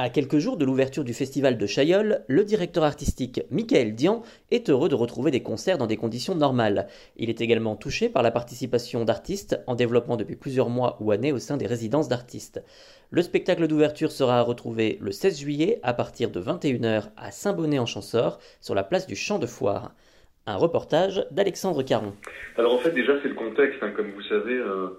À quelques jours de l'ouverture du festival de Chaillol, le directeur artistique Michael Dian est heureux de retrouver des concerts dans des conditions normales. Il est également touché par la participation d'artistes en développement depuis plusieurs mois ou années au sein des résidences d'artistes. Le spectacle d'ouverture sera à retrouver le 16 juillet à partir de 21h à Saint-Bonnet-en-Champsaur sur la place du Champ de Foire. Un reportage d'Alexandre Caron. Alors en fait déjà c'est le contexte, hein. comme vous savez, euh,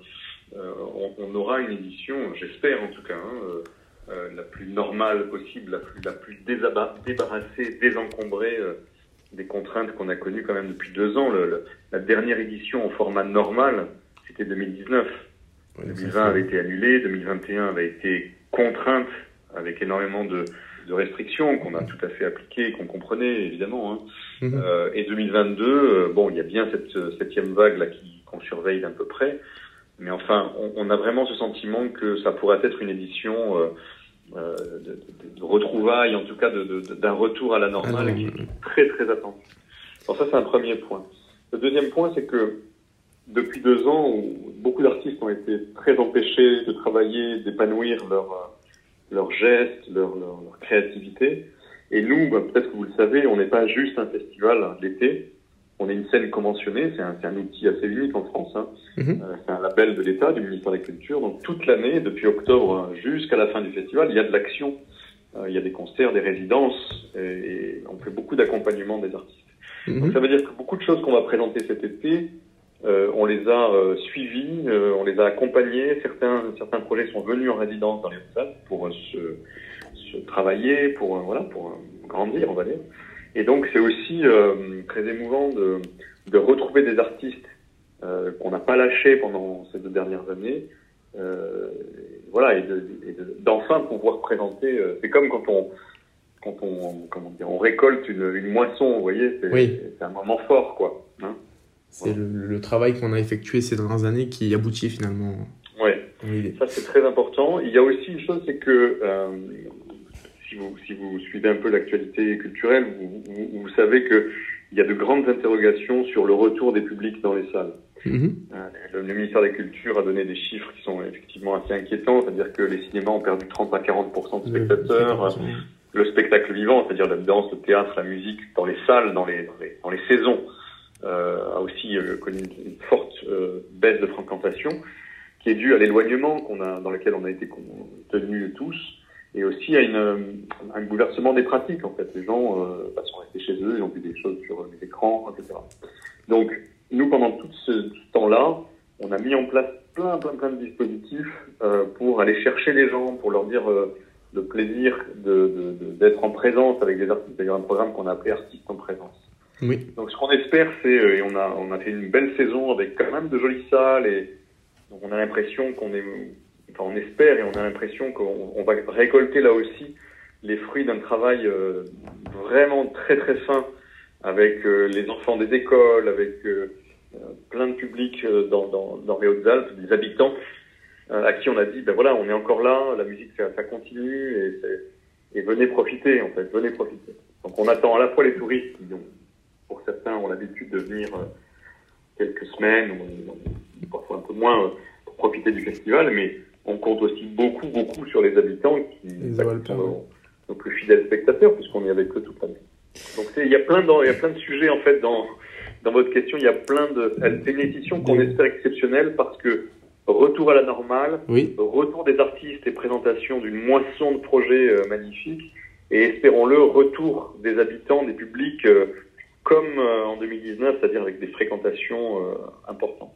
euh, on, aura une édition, j'espère en tout cas, hein, euh, euh, la plus normale possible, la plus, la plus débarrassée, désencombrée euh, des contraintes qu'on a connues quand même depuis deux ans. Le, le, la dernière édition en format normal, c'était 2019. Oui, 2020 avait été annulé, 2021 avait été contrainte avec énormément de, de restrictions qu'on a tout à fait appliquées, qu'on comprenait évidemment. Hein. Mm -hmm. euh, et 2022, euh, bon, il y a bien cette septième vague là qu'on surveille d'un peu près. Mais enfin, on, on, a vraiment ce sentiment que ça pourrait être une édition euh, de, de, de, retrouvailles, en tout cas d'un retour à la normale ah qui est très très attendu. Alors ça c'est un premier point. Le deuxième point c'est que depuis deux ans où beaucoup d'artistes ont été très empêchés de travailler, d'épanouir leurs leur gestes, leur, leur, leur, créativité. Et nous, bah, peut-être que vous le savez, on n'est pas juste un festival l'été, on est une scène conventionnée, c'est un, un, outil assez unique en France. Hein. Mm -hmm. euh, c'est un label de l'État, du ministère de la Culture. Donc toute l'année, depuis octobre jusqu'à la fin du festival, il y a de l'action. Euh, il y a des concerts, des résidences, et, et on fait beaucoup d'accompagnement des artistes. Mm -hmm. Donc ça veut dire que beaucoup de choses qu'on va présenter cet été, euh, on les a euh, suivis, on les a accompagnés. Certains, certains projets sont venus en résidence dans les salles pour se, se, travailler, pour voilà, pour grandir, on va dire. Et donc c'est aussi euh, très émouvant de, de, retrouver des artistes euh, qu'on n'a pas lâchés pendant ces deux dernières années. Euh, voilà, et d'enfin de, pouvoir présenter. c'est comme quand on, quand on, comment dire, on récolte une, une moisson, vous voyez, c'est oui. un moment fort, quoi. Hein c'est voilà. le, le, travail qu'on a effectué ces dernières années qui aboutit finalement. Oui, ça c'est très important. Il y a aussi une chose, c'est que si vous, si vous suivez un peu l'actualité culturelle, vous, vous, vous savez que il y a de grandes interrogations sur le retour des publics dans les salles. Mm -hmm. le, le, ministère des Cultures a donné des chiffres qui sont effectivement assez inquiétants, c'est-à-dire que les cinémas ont perdu 30 à 40% de spectateurs. Le, le spectacle vivant, c'est-à-dire la danse, le théâtre, la musique, dans les salles, dans les, dans les, dans les saisons, euh, a aussi euh, connu une forte euh, baisse de fréquentation, qui est due à l'éloignement qu'on a, dans lequel on a été tenus tous et aussi à une, un bouleversement des pratiques. En fait, les gens euh, bah, sont restés chez eux, ils ont vu des choses sur les écrans, etc. Donc, nous, pendant tout ce, ce temps-là, on a mis en place plein, plein, plein de dispositifs euh, pour aller chercher les gens, pour leur dire euh, le plaisir d'être en présence avec des artistes. D'ailleurs, un programme qu'on a appelé Artistes en présence. Oui. Donc, ce qu'on espère, c'est, et on a, on a fait une belle saison avec quand même de jolies salles, et donc on a l'impression qu'on est On espère et on a l'impression qu'on va récolter là aussi les fruits d'un travail euh, vraiment très très fin avec euh, les enfants des écoles, avec euh, plein de publics dans, les Hautes-Alpes, des habitants à qui on a dit ben voilà on est encore là, la musique ça, ça continue et, et, venez profiter en fait, venez profiter. Donc on attend à la fois les touristes qui pour certains ont l'habitude de venir quelques semaines ou parfois un peu moins pour profiter du festival, mais on compte aussi beaucoup, beaucoup sur les habitants qui, bah, qui sont nos, nos, plus fidèles spectateurs, puisqu'on est avec eux toute l'année. Donc il y a plein de, il y a plein de sujets en fait dans dans votre question. Il y a plein de, c'est une édition qu'on espère exceptionnelle parce que retour à la normale, oui. retour des artistes et présentation d'une moisson de projets euh, magnifiques, et espérons-le retour des habitants, des publics euh, comme euh, en 2019, c'est-à-dire avec des fréquentations importantes.